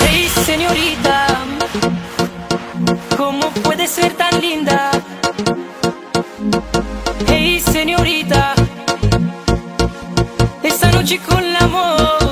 Hey señorita, ¿cómo puede ser tan linda? Hey señorita, esta noche con la amor.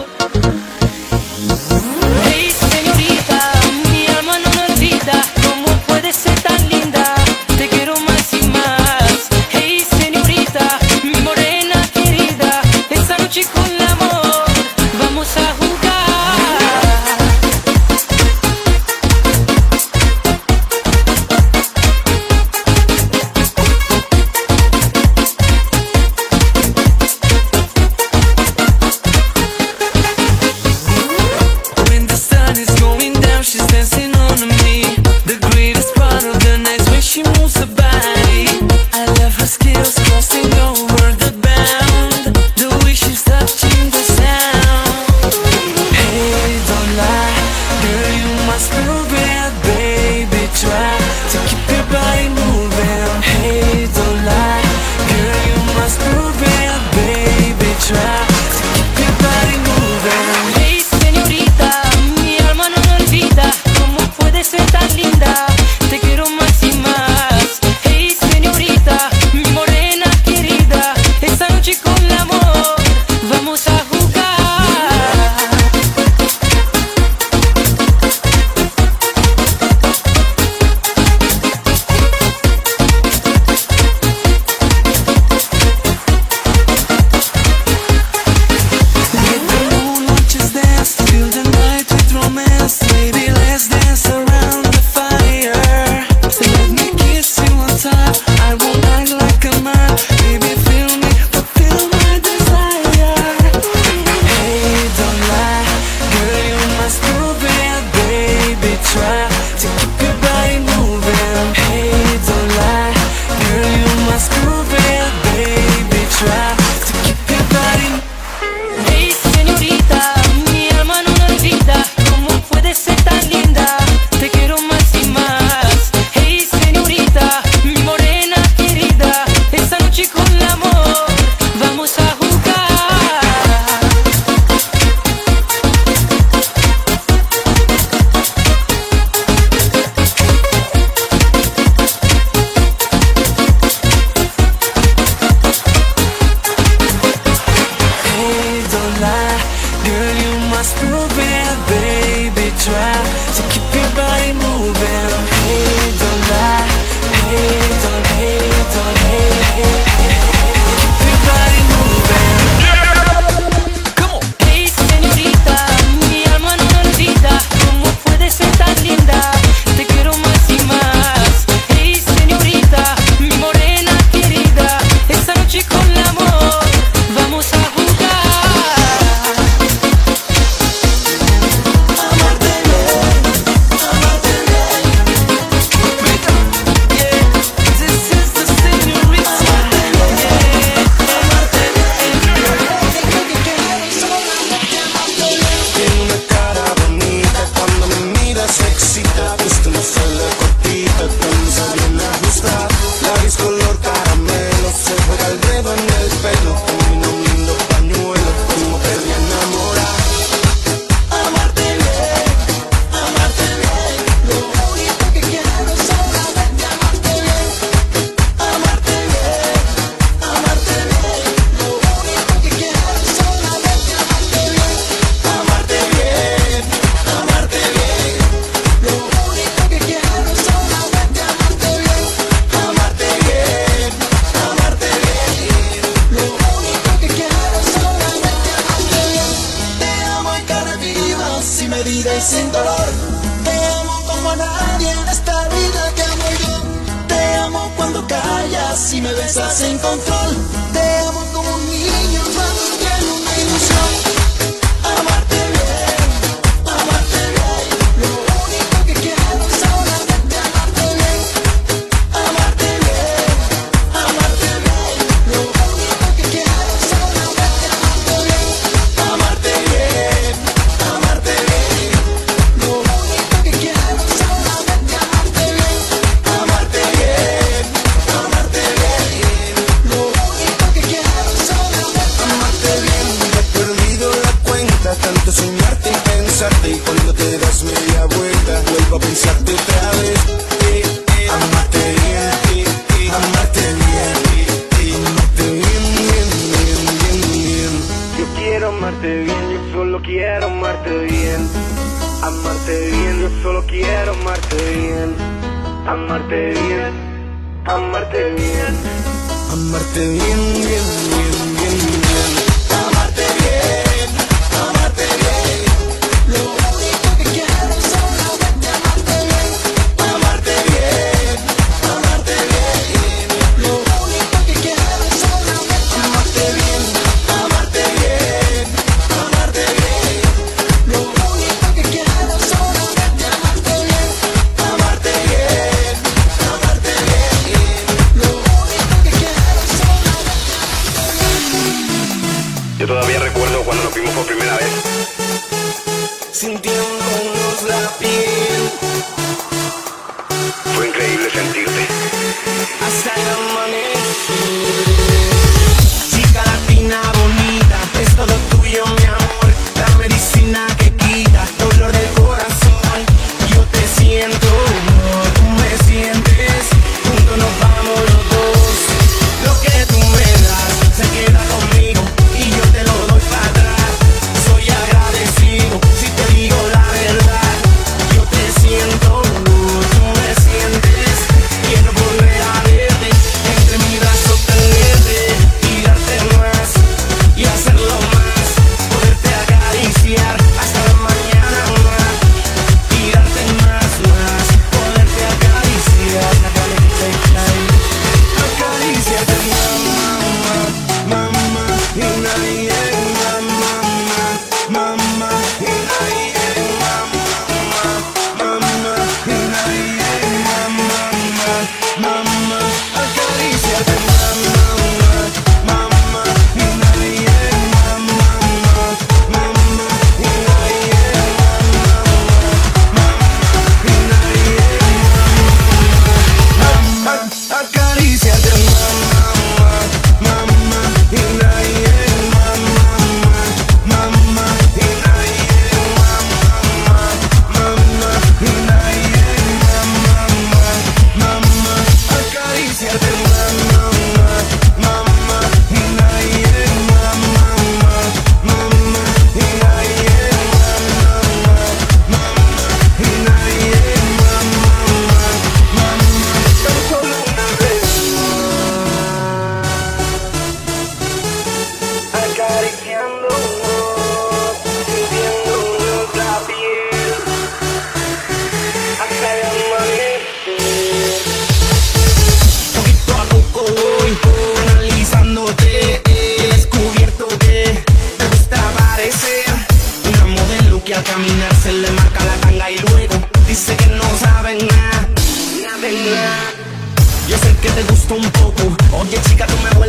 Un poco. Oye chica tú me vuelves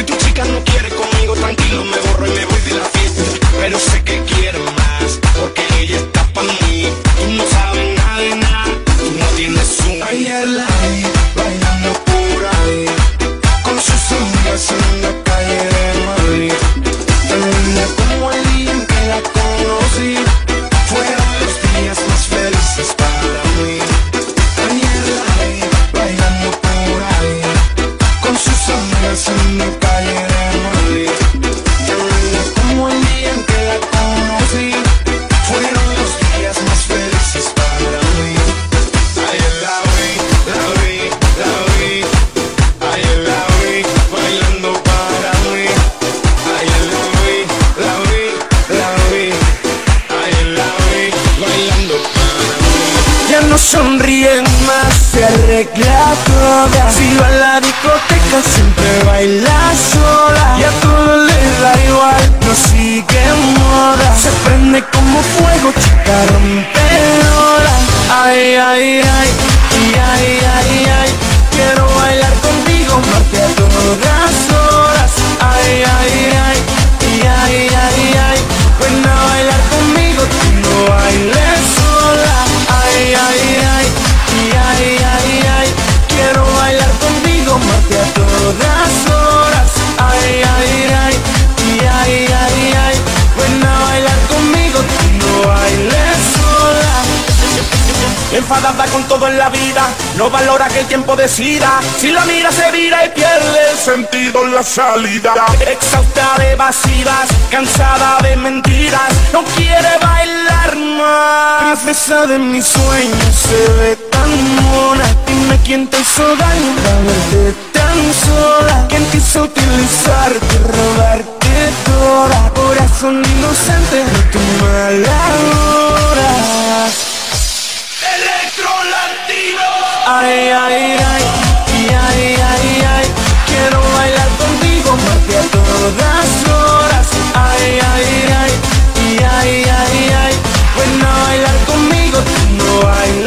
Si tu chica no quiere enfadada con todo en la vida, no valora que el tiempo decida. Si la mira se vira y pierde el sentido en la salida. Exhausta de vacías, cansada de mentiras, no quiere bailar más. Princesa de mis sueños se ve tan mona. Dime quién te hizo daño para verte tan sola. ¿Quién te utilizarte, robarte toda? Corazón inocente, no tu mala Ay, ay, ay, y ay, ay, ay, quiero bailar contigo porque a todas horas. Ay, ay, ay, y ay, ay, ay, ven a bailar conmigo, no hay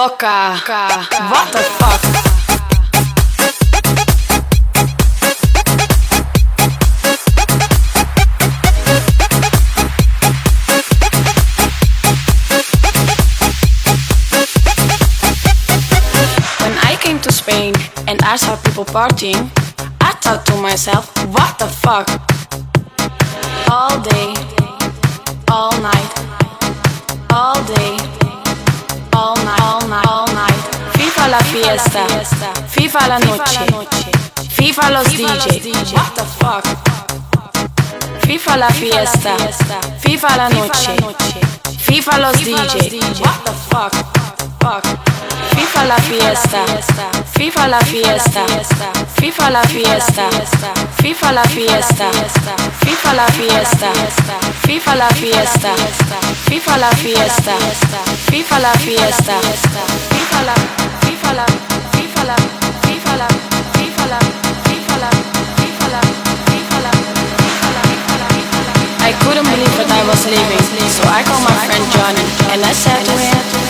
What the fuck? When I came to Spain and I saw people partying, I thought to myself, fiesta, FIFA la noche, FIFA los DJ. What the fuck? FIFA la fiesta, FIFA la noche, FIFA los DJ. What the fuck? Fuck. FIFA la fiesta, FIFA la fiesta, FIFA la fiesta, FIFA la fiesta, FIFA la fiesta, FIFA la fiesta, FIFA la fiesta, FIFA la fiesta, FIFA la, FIFA la, FIFA la, FIFA la, FIFA la, FIFA la, FIFA la, FIFA la. fifa la, fifa la. I couldn't believe that I was leaving, so I called my friend Johnny and I said to him.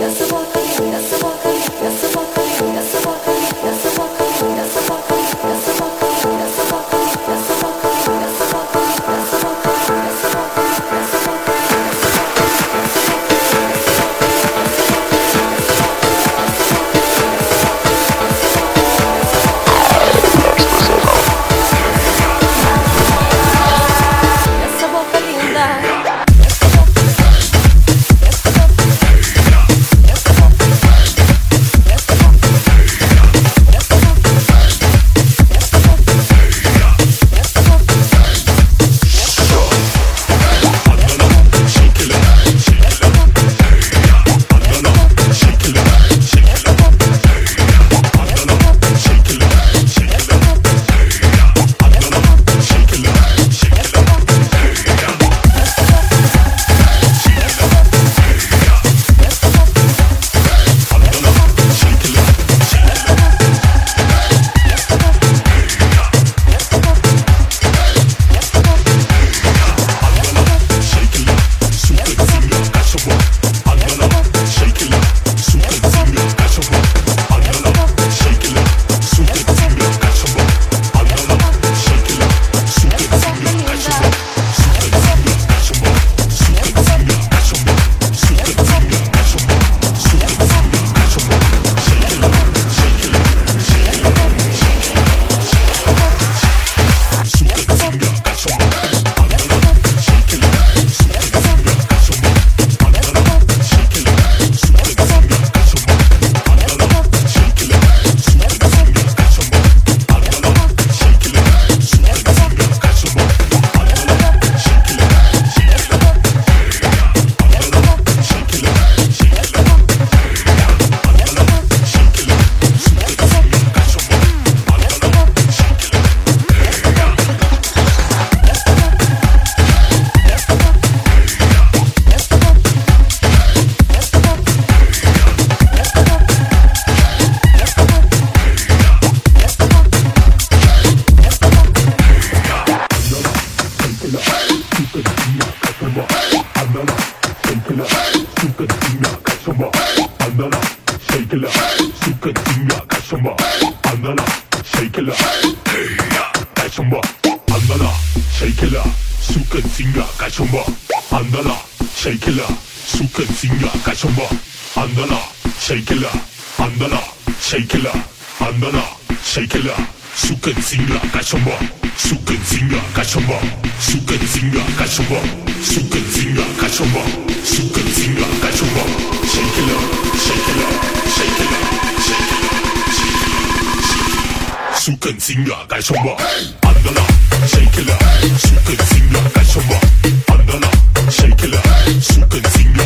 Essa singa kachumba andala shaikila andala shaikila andala shaikila sukan singa kachumba sukan singa kachumba sukan singa kachumba sukan singa kachumba sukan singa kachumba shaikila shaikila shaikila shaikila sukan singa kachumba andala shaikila sukan singa kachumba andala shaikila sukan singa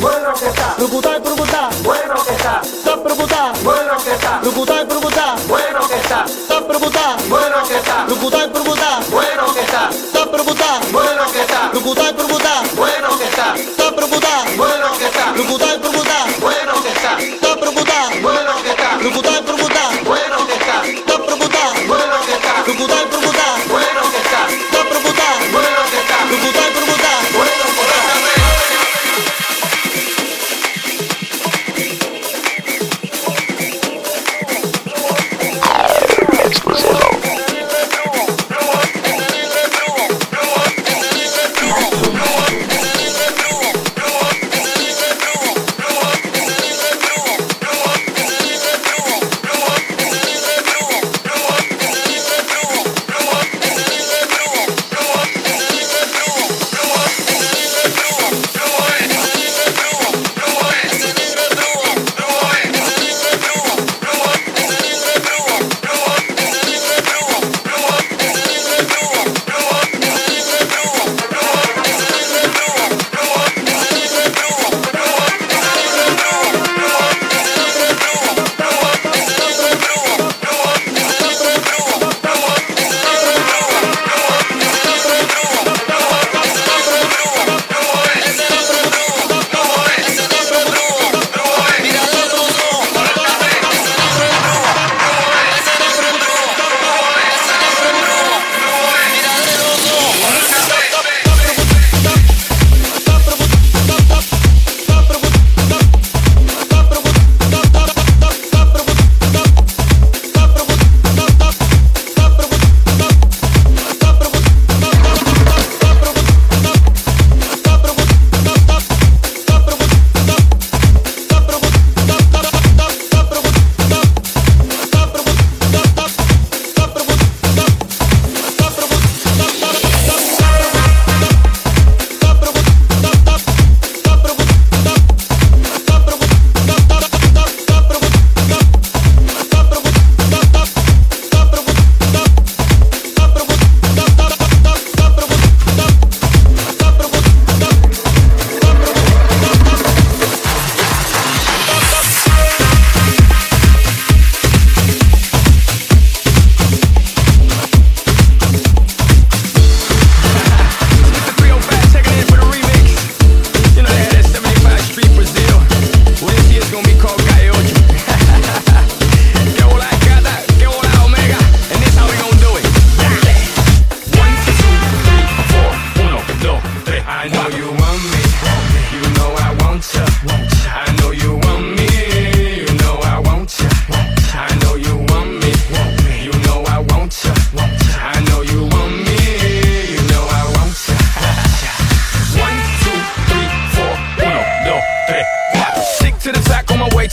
bueno que está. Rucutá y prucutá, bueno que está. Top prucutá, bueno que está. Rucutá y prucutá, bueno que está. Top prucutá, bueno que está. Rucutá y prucutá, bueno que está. Top prucutá, bueno que está. Rucutá y prucutá.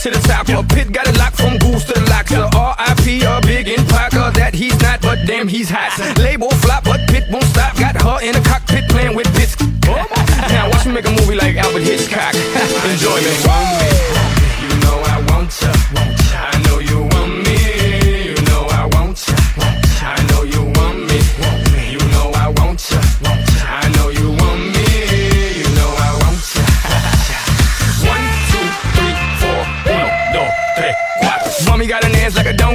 to the top. Yeah. Pit got it locked from goose to the locks. Yeah. R.I.P. a big in Parker that he's not, but damn he's hot. Label flop, but Pit won't stop. Got her in the cockpit playing with bits. now watch me make a movie like Alfred Hitchcock. Enjoy me.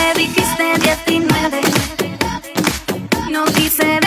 Me dijiste 19, no quise